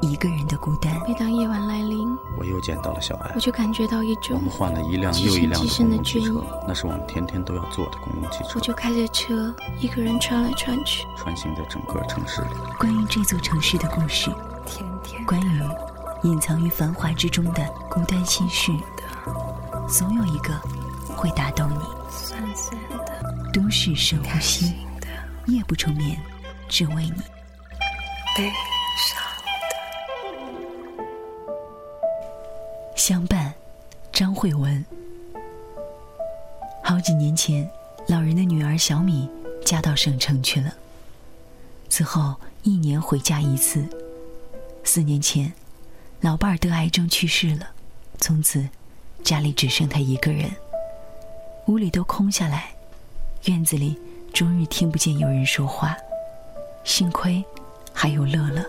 一个人的孤单。每当夜晚来临，我又见到了小艾我。就感觉到一种我们换了一辆又一辆的极深的公共汽车，那是我们天天都要坐的公共汽车我，就开着车一个人穿来穿去。穿行在整个城市里。关于这座城市的故事，天天关于隐藏于繁华之中的孤单心事，总有一个会打动你。酸酸的，都市深呼吸，的，夜不成眠，只为你。悲相伴，张慧文。好几年前，老人的女儿小米嫁到省城去了。此后一年回家一次。四年前，老伴儿得癌症去世了，从此家里只剩他一个人，屋里都空下来，院子里终日听不见有人说话。幸亏还有乐乐。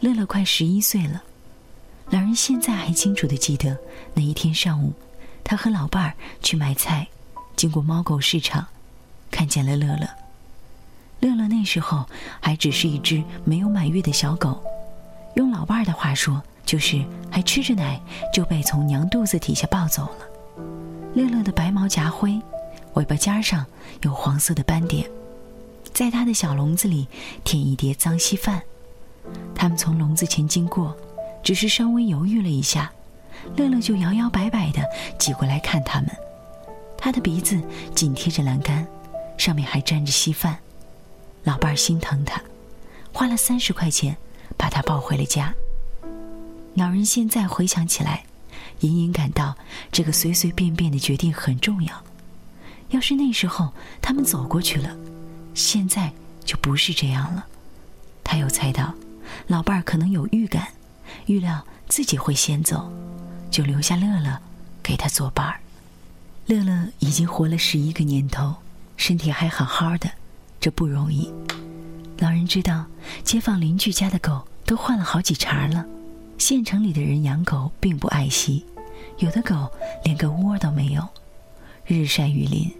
乐乐快十一岁了。两人现在还清楚地记得那一天上午，他和老伴儿去买菜，经过猫狗市场，看见了乐乐。乐乐那时候还只是一只没有满月的小狗，用老伴儿的话说，就是还吃着奶就被从娘肚子底下抱走了。乐乐的白毛夹灰，尾巴尖上有黄色的斑点，在他的小笼子里舔一碟脏稀饭。他们从笼子前经过。只是稍微犹豫了一下，乐乐就摇摇摆摆地挤过来看他们。他的鼻子紧贴着栏杆，上面还沾着稀饭。老伴儿心疼他，花了三十块钱把他抱回了家。老人现在回想起来，隐隐感到这个随随便便的决定很重要。要是那时候他们走过去了，现在就不是这样了。他又猜到，老伴儿可能有预感。预料自己会先走，就留下乐乐给他作伴儿。乐乐已经活了十一个年头，身体还好好的，这不容易。老人知道，街坊邻居家的狗都换了好几茬了。县城里的人养狗并不爱惜，有的狗连个窝都没有，日晒雨淋，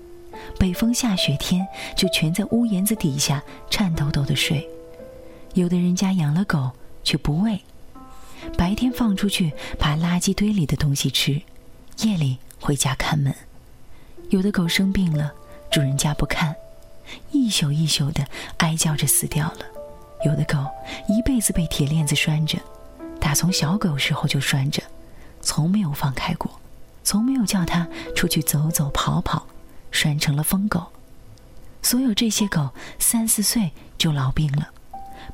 北风下雪天就全在屋檐子底下颤抖抖的睡。有的人家养了狗却不喂。白天放出去把垃圾堆里的东西吃，夜里回家看门。有的狗生病了，主人家不看，一宿一宿的哀叫着死掉了。有的狗一辈子被铁链子拴着，打从小狗时候就拴着，从没有放开过，从没有叫它出去走走跑跑，拴成了疯狗。所有这些狗三四岁就老病了，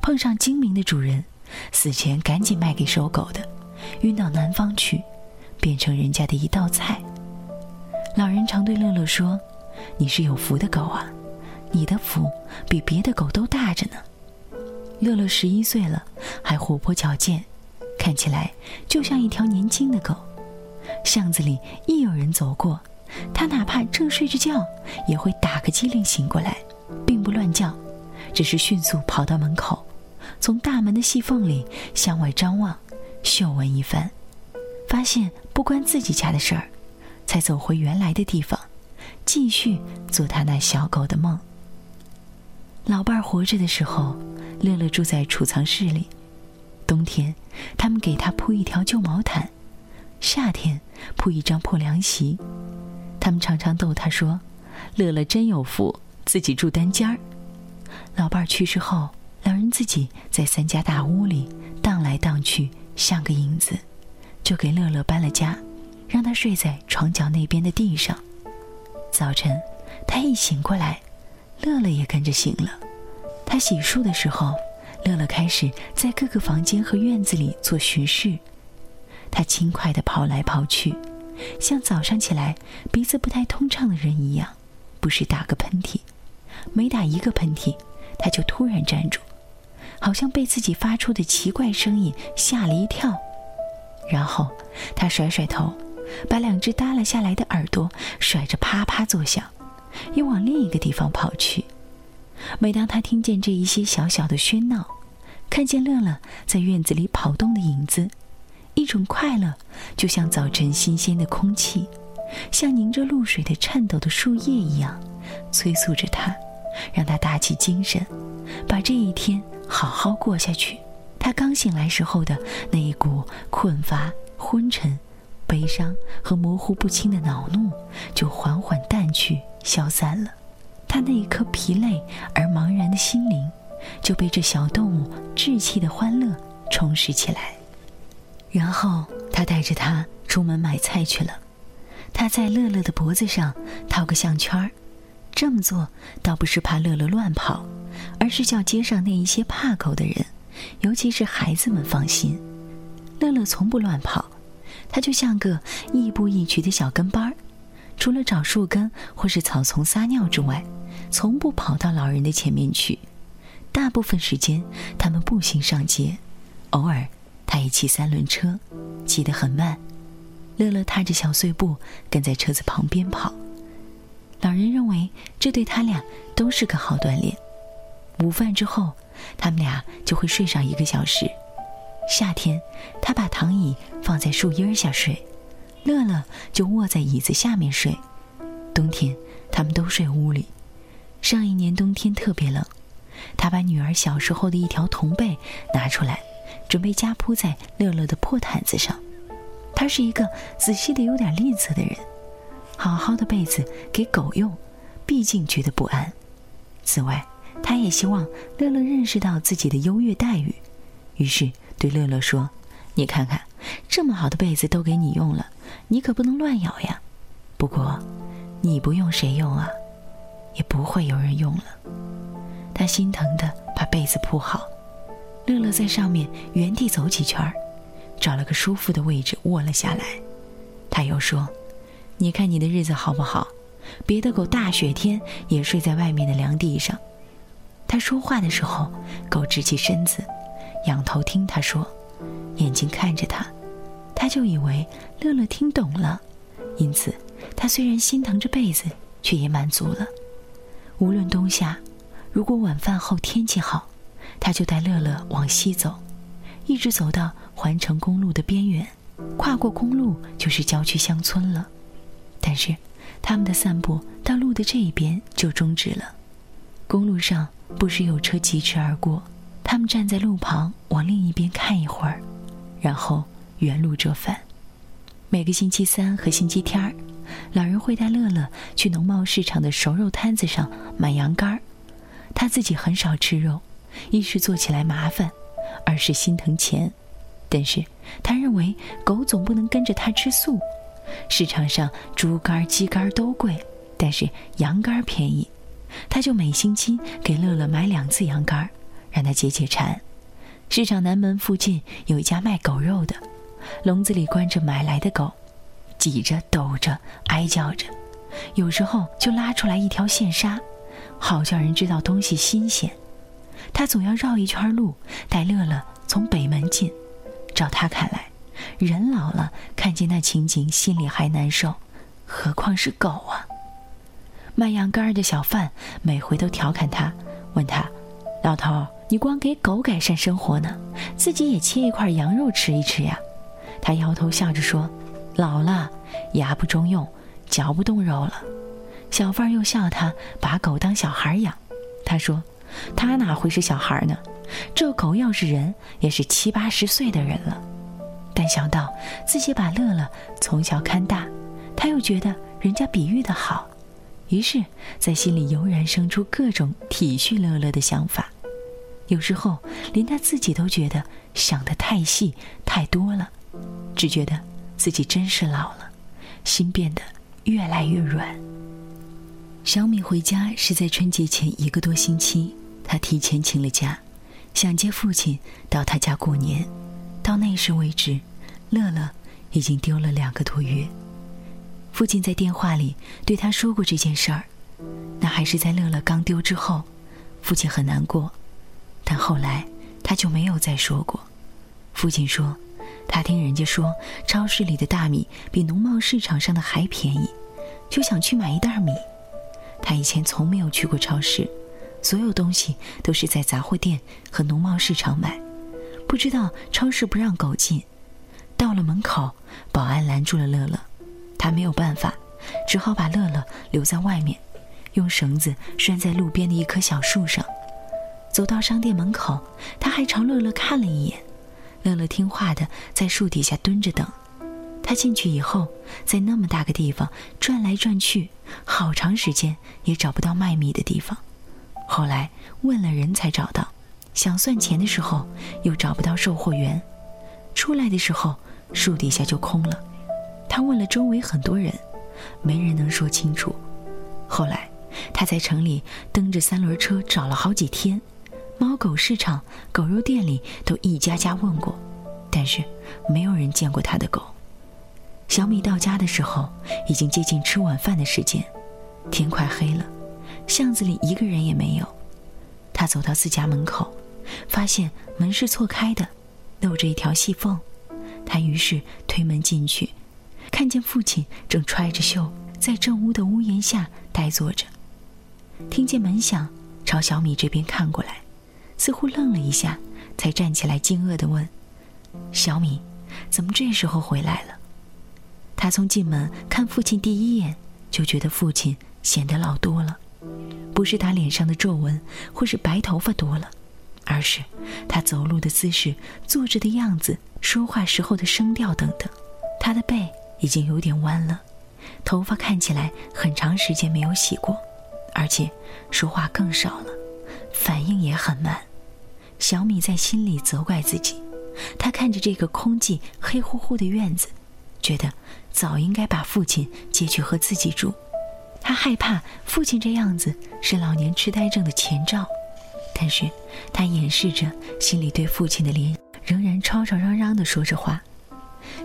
碰上精明的主人。死前赶紧卖给收狗的，运到南方去，变成人家的一道菜。老人常对乐乐说：“你是有福的狗啊，你的福比别的狗都大着呢。”乐乐十一岁了，还活泼矫健，看起来就像一条年轻的狗。巷子里一有人走过，他哪怕正睡着觉，也会打个激灵醒过来，并不乱叫，只是迅速跑到门口。从大门的细缝里向外张望，嗅闻一番，发现不关自己家的事儿，才走回原来的地方，继续做他那小狗的梦。老伴儿活着的时候，乐乐住在储藏室里，冬天他们给他铺一条旧毛毯，夏天铺一张破凉席。他们常常逗他说：“乐乐真有福，自己住单间儿。”老伴儿去世后。两人自己在三家大屋里荡来荡去，像个影子，就给乐乐搬了家，让他睡在床角那边的地上。早晨，他一醒过来，乐乐也跟着醒了。他洗漱的时候，乐乐开始在各个房间和院子里做巡视。他轻快地跑来跑去，像早上起来鼻子不太通畅的人一样，不时打个喷嚏，每打一个喷嚏，他就突然站住。好像被自己发出的奇怪声音吓了一跳，然后他甩甩头，把两只耷拉下来的耳朵甩着啪啪作响，又往另一个地方跑去。每当他听见这一些小小的喧闹，看见乐乐在院子里跑动的影子，一种快乐就像早晨新鲜的空气，像凝着露水的颤抖的树叶一样，催促着他，让他打起精神，把这一天好好过下去。他刚醒来时候的那一股困乏、昏沉、悲伤和模糊不清的恼怒，就缓缓淡去、消散了。他那一颗疲累而茫然的心灵，就被这小动物稚气的欢乐充实起来。然后他带着它出门买菜去了。他在乐乐的脖子上套个项圈儿，这么做倒不是怕乐乐乱跑，而是叫街上那一些怕狗的人，尤其是孩子们放心。乐乐从不乱跑，他就像个亦步亦趋的小跟班儿，除了找树根或是草丛撒尿之外。从不跑到老人的前面去，大部分时间他们步行上街，偶尔他也骑三轮车，骑得很慢。乐乐踏着小碎步跟在车子旁边跑。老人认为这对他俩都是个好锻炼。午饭之后，他们俩就会睡上一个小时。夏天，他把躺椅放在树荫下睡，乐乐就卧在椅子下面睡。冬天，他们都睡屋里。上一年冬天特别冷，他把女儿小时候的一条童被拿出来，准备加铺在乐乐的破毯子上。他是一个仔细的有点吝啬的人，好好的被子给狗用，毕竟觉得不安。此外，他也希望乐乐认识到自己的优越待遇，于是对乐乐说：“你看看，这么好的被子都给你用了，你可不能乱咬呀。不过，你不用谁用啊？”也不会有人用了。他心疼的把被子铺好，乐乐在上面原地走几圈儿，找了个舒服的位置卧了下来。他又说：“你看你的日子好不好？别的狗大雪天也睡在外面的凉地上。”他说话的时候，狗直起身子，仰头听他说，眼睛看着他，他就以为乐乐听懂了，因此他虽然心疼着被子，却也满足了。无论冬夏，如果晚饭后天气好，他就带乐乐往西走，一直走到环城公路的边缘，跨过公路就是郊区乡村了。但是，他们的散步到路的这一边就终止了。公路上不时有车疾驰而过，他们站在路旁往另一边看一会儿，然后原路折返。每个星期三和星期天儿。老人会带乐乐去农贸市场的熟肉摊子上买羊肝儿，他自己很少吃肉，一是做起来麻烦，二是心疼钱。但是他认为狗总不能跟着他吃素。市场上猪肝、鸡肝都贵，但是羊肝便宜，他就每星期给乐乐买两次羊肝，让他解解馋。市场南门附近有一家卖狗肉的，笼子里关着买来的狗。挤着、抖着、哀叫着，有时候就拉出来一条线纱，好叫人知道东西新鲜。他总要绕一圈路，带乐乐从北门进。照他看来，人老了看见那情景心里还难受，何况是狗啊！卖羊肝的小贩每回都调侃他，问他：“老头，你光给狗改善生活呢，自己也切一块羊肉吃一吃呀？”他摇头笑着说。老了，牙不中用，嚼不动肉了。小贩又笑他把狗当小孩养。他说：“他哪会是小孩呢？这狗要是人，也是七八十岁的人了。”但想到自己把乐乐从小看大，他又觉得人家比喻的好，于是，在心里油然生出各种体恤乐乐的想法。有时候，连他自己都觉得想得太细太多了，只觉得。自己真是老了，心变得越来越软。小米回家是在春节前一个多星期，他提前请了假，想接父亲到他家过年。到那时为止，乐乐已经丢了两个多月。父亲在电话里对他说过这件事儿，那还是在乐乐刚丢之后，父亲很难过，但后来他就没有再说过。父亲说。他听人家说，超市里的大米比农贸市场上的还便宜，就想去买一袋米。他以前从没有去过超市，所有东西都是在杂货店和农贸市场买，不知道超市不让狗进。到了门口，保安拦住了乐乐，他没有办法，只好把乐乐留在外面，用绳子拴在路边的一棵小树上。走到商店门口，他还朝乐乐看了一眼，乐乐听话的在树底下蹲着等。他进去以后，在那么大个地方转来转去，好长时间也找不到卖米的地方。后来问了人才找到，想算钱的时候又找不到售货员，出来的时候树底下就空了。他问了周围很多人，没人能说清楚。后来他在城里蹬着三轮车找了好几天，猫狗市场、狗肉店里都一家家问过，但是没有人见过他的狗。小米到家的时候已经接近吃晚饭的时间，天快黑了。巷子里一个人也没有，他走到自家门口，发现门是错开的，露着一条细缝。他于是推门进去，看见父亲正揣着袖在正屋的屋檐下呆坐着。听见门响，朝小米这边看过来，似乎愣了一下，才站起来惊愕地问：“小米，怎么这时候回来了？”他从进门看父亲第一眼，就觉得父亲显得老多了。不是他脸上的皱纹或是白头发多了，而是他走路的姿势、坐着的样子、说话时候的声调等等。他的背已经有点弯了，头发看起来很长时间没有洗过，而且说话更少了，反应也很慢。小米在心里责怪自己，他看着这个空寂、黑乎乎的院子，觉得早应该把父亲接去和自己住。他害怕父亲这样子是老年痴呆症的前兆，但是他掩饰着心里对父亲的怜，仍然吵吵嚷嚷地说着话，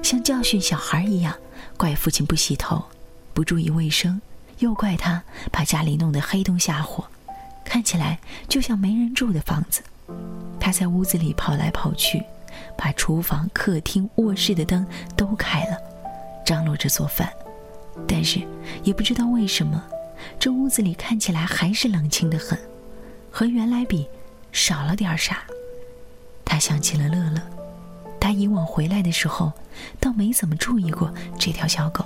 像教训小孩一样，怪父亲不洗头，不注意卫生，又怪他把家里弄得黑灯瞎火，看起来就像没人住的房子。他在屋子里跑来跑去，把厨房、客厅、卧室的灯都开了，张罗着做饭。但是，也不知道为什么，这屋子里看起来还是冷清的很，和原来比，少了点啥。他想起了乐乐，他以往回来的时候，倒没怎么注意过这条小狗。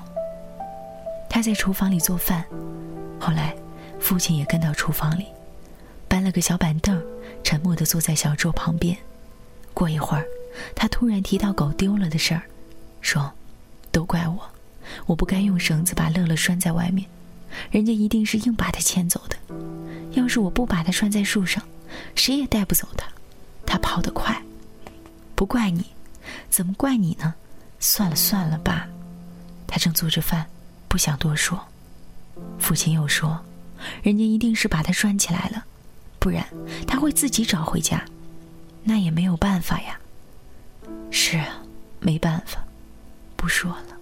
他在厨房里做饭，后来，父亲也跟到厨房里，搬了个小板凳，沉默地坐在小桌旁边。过一会儿，他突然提到狗丢了的事儿，说：“都怪我。”我不该用绳子把乐乐拴在外面，人家一定是硬把他牵走的。要是我不把他拴在树上，谁也带不走他。他跑得快，不怪你，怎么怪你呢？算了算了，爸。他正做着饭，不想多说。父亲又说：“人家一定是把他拴起来了，不然他会自己找回家。那也没有办法呀。”是啊，没办法，不说了。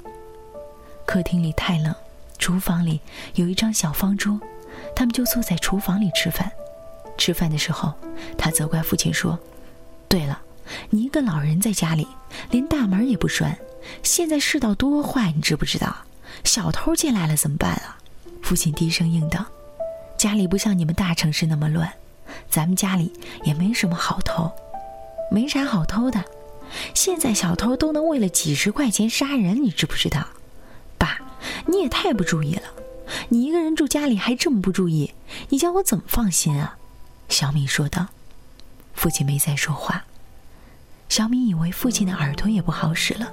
客厅里太冷，厨房里有一张小方桌，他们就坐在厨房里吃饭。吃饭的时候，他责怪父亲说：“对了，你一个老人在家里，连大门也不拴，现在世道多坏，你知不知道？小偷进来了怎么办啊？”父亲低声应道：“家里不像你们大城市那么乱，咱们家里也没什么好偷，没啥好偷的。现在小偷都能为了几十块钱杀人，你知不知道？”爸你也太不注意了，你一个人住家里还这么不注意，你叫我怎么放心啊？小米说道。父亲没再说话。小米以为父亲的耳朵也不好使了，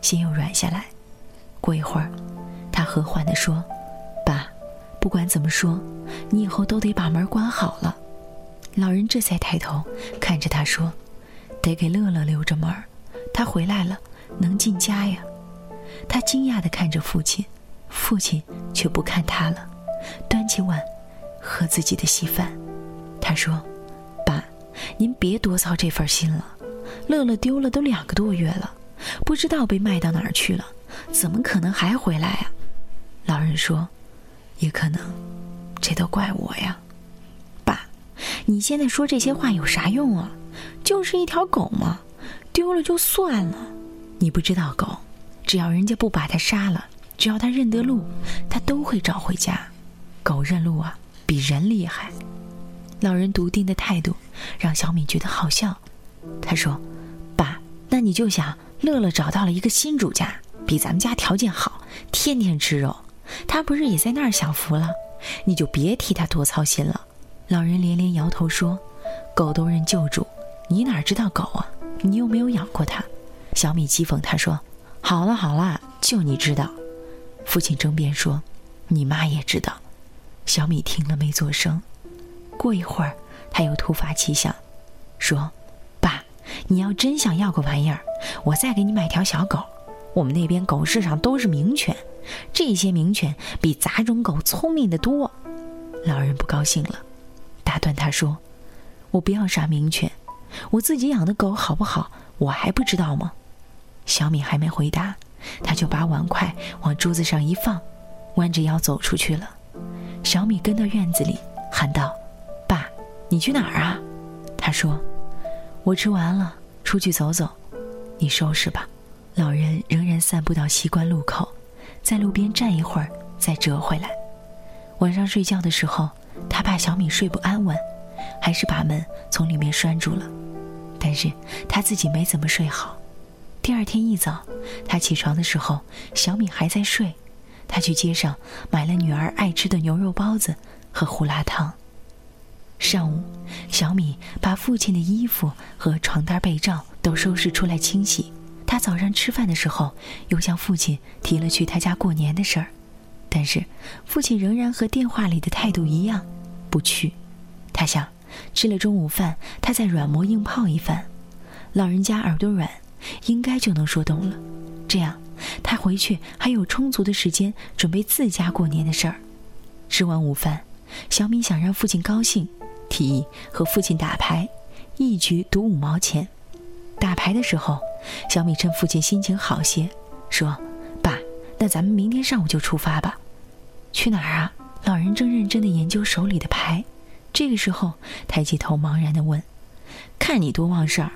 心又软下来。过一会儿，他和缓地说：“爸，不管怎么说，你以后都得把门关好了。”老人这才抬头看着他说：“得给乐乐留着门他回来了能进家呀。”他惊讶地看着父亲，父亲却不看他了，端起碗，喝自己的稀饭。他说：“爸，您别多操这份心了。乐乐丢了都两个多月了，不知道被卖到哪儿去了，怎么可能还回来啊？”老人说：“也可能，这都怪我呀。”爸，你现在说这些话有啥用啊？就是一条狗嘛，丢了就算了。你不知道狗。只要人家不把它杀了，只要他认得路，他都会找回家。狗认路啊，比人厉害。老人笃定的态度让小米觉得好笑。他说：“，那你就想乐乐找到了一个新主家，比咱们家条件好，天天吃肉，他不是也在那儿享福了？你就别替他多操心了。”老人连连摇头说：“狗都认旧主，你哪知道狗啊？你又没有养过它。”小米讥讽他说：“好了好了，就你知道。”父亲争辩说：“你妈也知道。”小米听了没做声。过一会儿，他又突发奇想，说：“，你要真想要个玩意儿，我再给你买条小狗。我们那边狗市上都是名犬，这些名犬比杂种狗聪明的多。”老人不高兴了，打断他说：“我不要啥名犬，我自己养的狗好不好，我还不知道吗？”小米还没回答，他就把碗筷往桌子上一放，弯着腰走出去了。小米跟到院子里，喊道。爸你去哪儿啊？他说：“我吃完了，出去走走。你收拾吧。”老人仍然散步到西关路口，在路边站一会儿，再折回来。晚上睡觉的时候，他怕小米睡不安稳，还是把门从里面拴住了。但是他自己没怎么睡好。第二天一早，他起床的时候，小米还在睡。他去街上买了女儿爱吃的牛肉包子和胡辣汤。上午，小米把父亲的衣服和床单被罩都收拾出来清洗。他早上吃饭的时候，又向父亲提了去他家过年的事儿，但是父亲仍然和电话里的态度一样，不去。他想，吃了中午饭，他再软磨硬泡一番。老人家耳朵软，应该就能说动了。这样，他回去还有充足的时间准备自家过年的事儿。吃完午饭，小米想让父亲高兴。提议和父亲打牌，一局赌五毛钱。打牌的时候，小米趁父亲心情好些，说：“爸，那咱们明天上午就出发吧。”去哪儿啊？老人正认真地研究手里的牌。这个时候，抬起头茫然地问：“看你多忘事儿，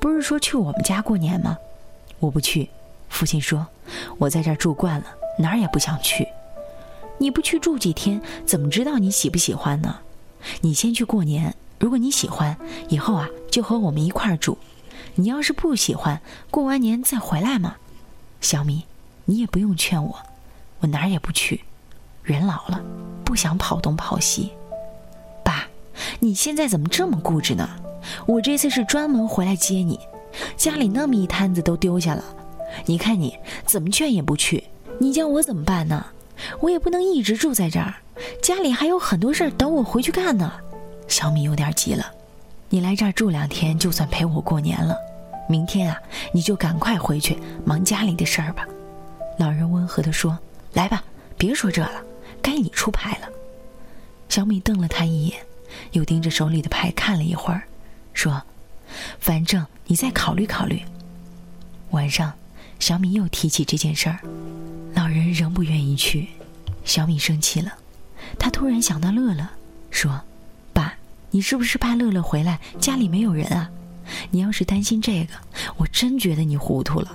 不是说去我们家过年吗？”“我不去。”父亲说：“我在这儿住惯了，哪儿也不想去。你不去住几天，怎么知道你喜不喜欢呢？”你先去过年，如果你喜欢，以后啊就和我们一块儿住。你要是不喜欢，过完年再回来嘛。小米，你也不用劝我，我哪儿也不去。人老了，不想跑东跑西。爸，你现在怎么这么固执呢？我这次是专门回来接你，家里那么一摊子都丢下了，你看你怎么劝也不去，你叫我怎么办呢？我也不能一直住在这儿。家里还有很多事儿等我回去干呢，小米有点急了。你来这儿住两天，就算陪我过年了。明天啊，你就赶快回去忙家里的事儿吧。老人温和地说：“来吧，别说这了，该你出牌了。”小米瞪了他一眼，又盯着手里的牌看了一会儿，说：“反正你再考虑考虑。”晚上，小米又提起这件事儿，老人仍不愿意去，小米生气了。他突然想到乐乐，说：“爸，你是不是怕乐乐回来家里没有人啊？你要是担心这个，我真觉得你糊涂了。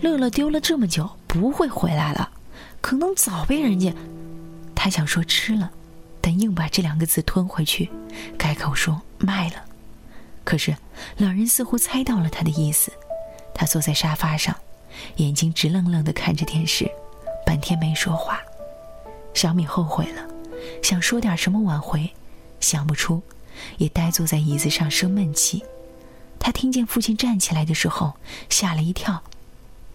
乐乐丢了这么久，不会回来了，可能早被人家……”他想说吃了，但硬把这两个字吞回去，改口说卖了。可是老人似乎猜到了他的意思，他坐在沙发上，眼睛直愣愣地看着电视，半天没说话。小米后悔了。想说点什么挽回，想不出，也呆坐在椅子上生闷气。他听见父亲站起来的时候，吓了一跳。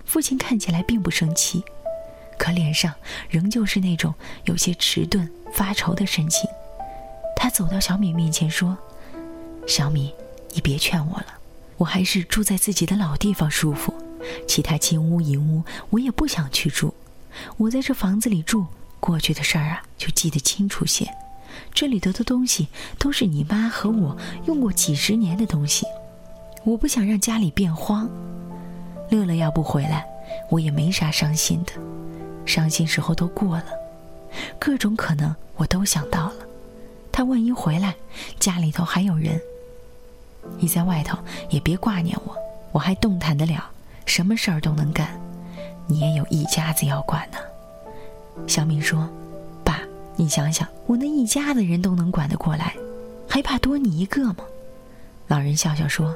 父亲看起来并不生气，可脸上仍旧是那种有些迟钝、发愁的神情。他走到小米面前说：“小米，你别劝我了，我还是住在自己的老地方舒服。其他金屋银屋，我也不想去住。我在这房子里住。”过去的事儿啊，就记得清楚些。这里头的东西都是你妈和我用过几十年的东西，我不想让家里变荒。乐乐要不回来，我也没啥伤心的，伤心时候都过了。各种可能我都想到了。他万一回来，家里头还有人。你在外头也别挂念我，我还动弹得了，什么事儿都能干。你也有一家子要管呢。小敏说：“爸，你想想，我那一家子人都能管得过来，还怕多你一个吗？老人笑笑说：“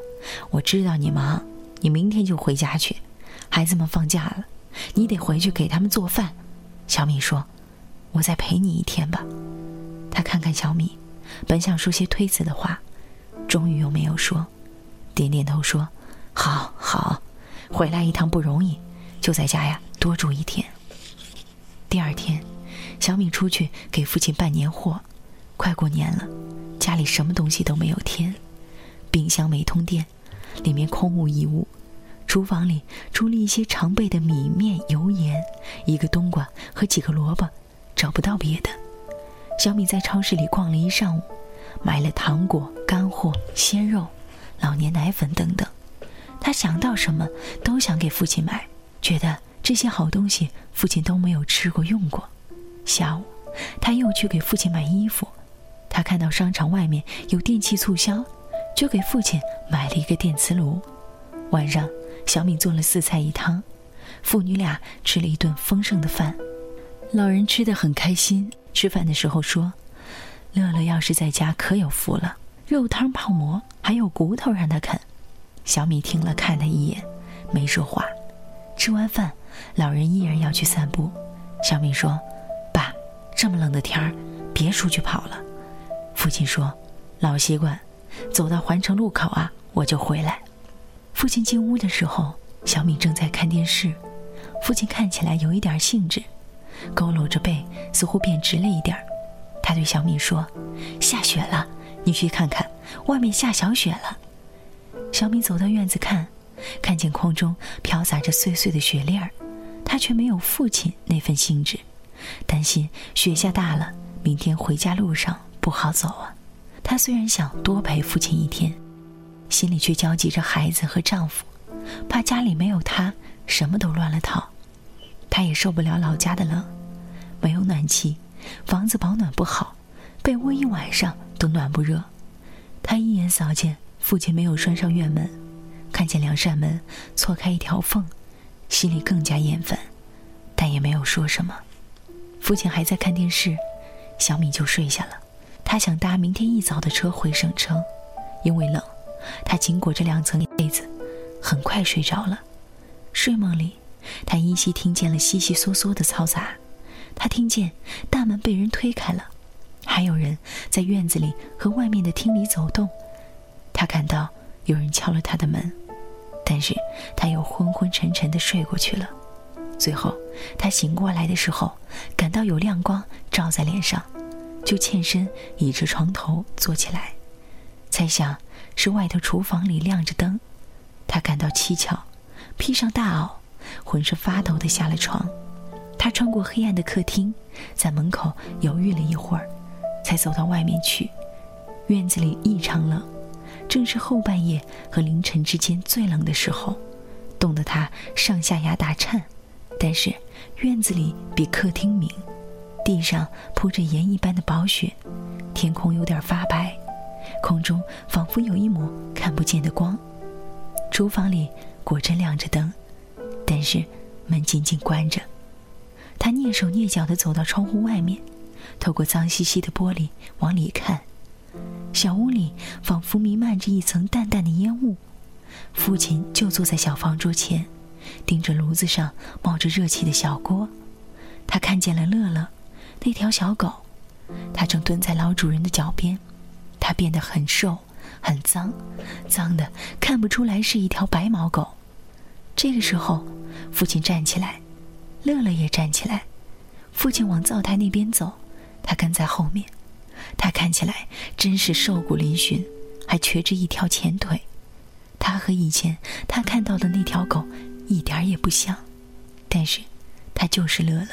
我知道你忙，你明天就回家去。孩子们放假了，你得回去给他们做饭。”小敏说：“我再陪你一天吧。”他看看小敏，本想说些推辞的话，终于又没有说，点点头说：“好好，回来一趟不容易，就在家呀多住一天。”第二天，小米出去给父亲办年货。快过年了，家里什么东西都没有添，冰箱没通电，里面空无一物。厨房里除了一些常备的米面油盐，一个冬瓜和几个萝卜，找不到别的。小米在超市里逛了一上午，买了糖果、干货、鲜肉、老年奶粉等等。他想到什么都想给父亲买，觉得这些好东西父亲都没有吃过用过。下午，他又去给父亲买衣服。他看到商场外面有电器促销，就给父亲买了一个电磁炉。晚上，小米做了四菜一汤，父女俩吃了一顿丰盛的饭。老人吃得很开心，吃饭的时候说：“乐乐要是在家可有福了，肉汤泡馍还有骨头让他啃。”小米听了看他一眼，没说话。吃完饭，老人依然要去散步。小敏说：“爸，这么冷的天儿，别出去跑了。”父亲说：“老习惯，走到环城路口啊，我就回来。”父亲进屋的时候，小敏正在看电视。父亲看起来有一点兴致，佝偻着背，似乎变直了一点他对小敏说：“下雪了，你去看看，外面下小雪了。”小敏走到院子看，看见空中飘洒着碎碎的雪粒儿，他却没有父亲那份兴致，担心雪下大了，明天回家路上。不好走啊！她虽然想多陪父亲一天，心里却焦急着孩子和丈夫，怕家里没有她，什么都乱了套。她也受不了老家的冷，没有暖气，房子保暖不好，被窝一晚上都暖不热。她一眼扫见父亲没有拴上院门，看见两扇门错开一条缝，心里更加厌烦，但也没有说什么。父亲还在看电视，小米就睡下了。他想搭明天一早的车回省城，因为冷，他紧裹着两层被子，很快睡着了。睡梦里，他依稀听见了悉悉嗦嗦的嘈杂，他听见大门被人推开了，还有人在院子里和外面的厅里走动。他感到有人敲了他的门，但是他又昏昏沉沉的睡过去了。最后，他醒过来的时候，感到有亮光照在脸上。就欠身倚着床头坐起来，猜想是外头厨房里亮着灯，他感到蹊跷，披上大袄，浑身发抖的下了床。他穿过黑暗的客厅，在门口犹豫了一会儿，才走到外面去。院子里异常冷，正是后半夜和凌晨之间最冷的时候，冻得他上下牙打颤。但是院子里比客厅明。地上铺着盐一般的薄雪，天空有点发白，空中仿佛有一抹看不见的光。厨房里果真亮着灯，但是门紧紧关着。他蹑手蹑脚地走到窗户外面，透过脏兮兮的玻璃往里看。小屋里仿佛弥漫着一层淡淡的烟雾。父亲就坐在小方桌前，盯着炉子上冒着热气的小锅。他看见了乐乐。那条小狗，它正蹲在老主人的脚边，它变得很瘦，很脏，脏的看不出来是一条白毛狗。这个时候，父亲站起来，乐乐也站起来，父亲往灶台那边走，他跟在后面。他看起来真是瘦骨嶙峋，还瘸着一条前腿。他和以前他看到的那条狗一点也不像，但是，他就是乐乐。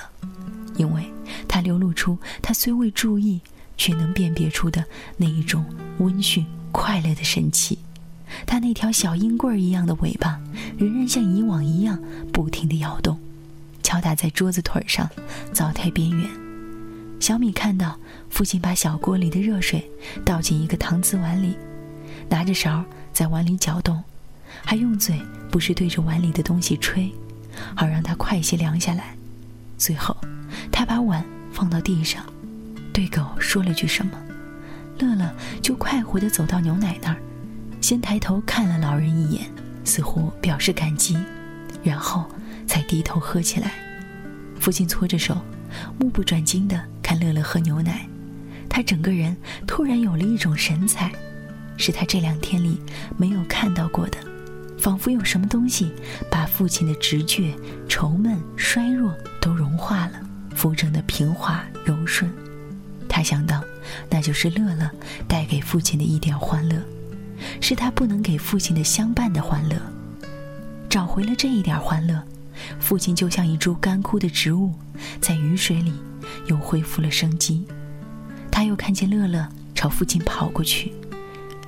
因为他流露出他虽未注意却能辨别出的那一种温驯快乐的神气，他那条小鹰棍儿一样的尾巴仍然像以往一样不停地摇动，敲打在桌子腿上、灶台边缘。小米看到父亲把小锅里的热水倒进一个搪瓷碗里，拿着勺在碗里搅动，还用嘴不时对着碗里的东西吹，好让它快些凉下来。最后。他把碗放到地上，对狗说了句什么，乐乐就快活地走到牛奶那儿，先抬头看了老人一眼，似乎表示感激，然后才低头喝起来。父亲搓着手，目不转睛地看乐乐喝牛奶，他整个人突然有了一种神采，是他这两天里没有看到过的，仿佛有什么东西把父亲的直觉、愁闷、衰弱都融化了，扶正的平滑柔顺。他想到，那就是乐乐带给父亲的一点欢乐，是他不能给父亲的相伴的欢乐。找回了这一点欢乐，父亲就像一株干枯的植物，在雨水里又恢复了生机。他又看见乐乐朝父亲跑过去，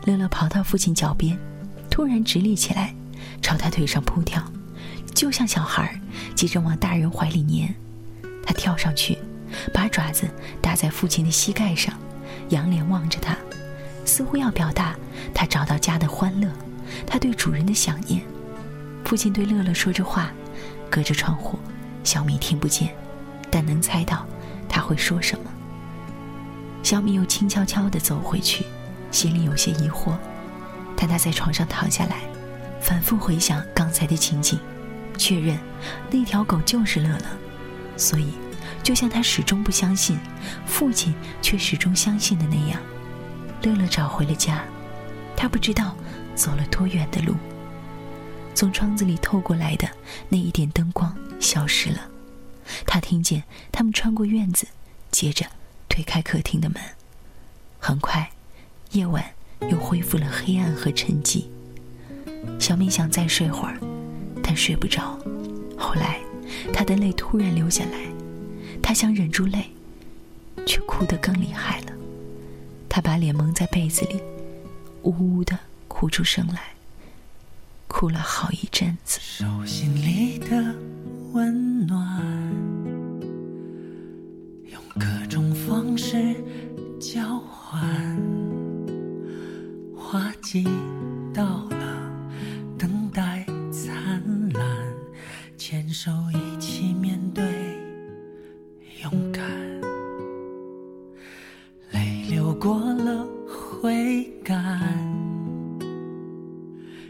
乐乐跑到父亲脚边，突然直立起来，朝他腿上扑跳，就像小孩急着往大人怀里粘。他跳上去。把爪子搭在父亲的膝盖上，仰脸望着他，似乎要表达他找到家的欢乐，他对主人的想念。父亲对乐乐说着话，隔着窗户，小米听不见，但能猜到他会说什么。小米又轻悄悄地走回去，心里有些疑惑，但他在床上躺下来，反复回想刚才的情景，确认那条狗就是乐乐，所以。就像他始终不相信，父亲却始终相信的那样，乐乐找回了家。他不知道走了多远的路。从窗子里透过来的那一点灯光消失了。他听见他们穿过院子，接着推开客厅的门。很快，夜晚又恢复了黑暗和沉寂。小明想再睡会儿，但睡不着。后来，他的泪突然流下来。他想忍住泪，却哭得更厉害了。他把脸蒙在被子里，呜呜的哭出声来，哭了好一阵子。手心里的温暖，各种方式交换。花季到了，等待灿烂，牵手一起面对。勇敢，泪流过了会干，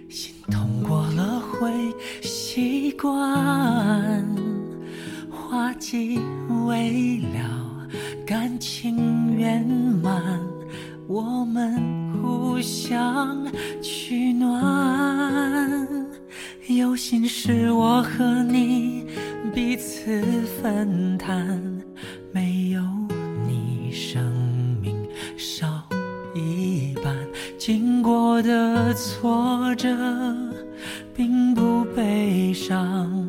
心痛过了会习惯。花季未了，情圆满，我们互相取暖。有心事我和你彼此分担。没有你，生命少一半。经过的挫折并不悲伤，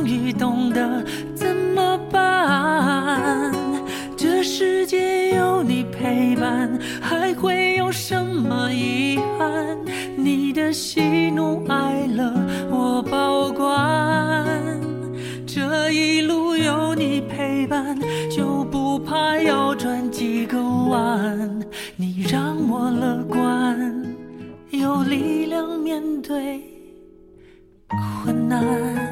终于懂得怎么办，这世界有你陪伴，还会有什么遗憾？你的喜怒哀乐我保管。这一路有你陪伴，就不怕要转几个弯。你让我乐观，有力量面对困难。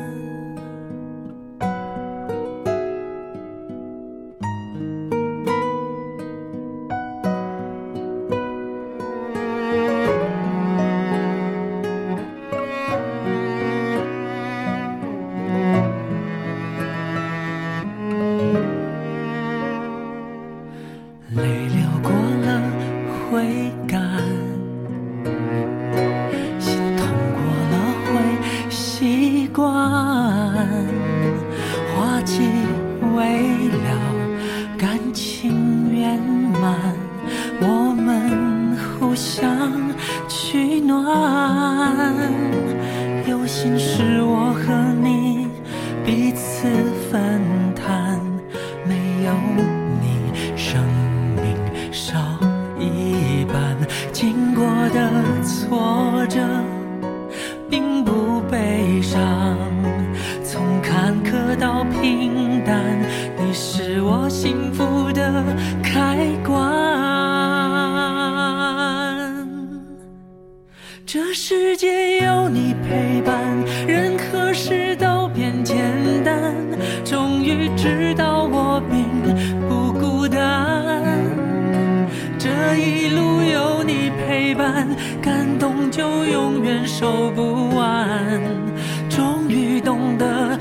你陪伴感动就永远收不完。终于懂得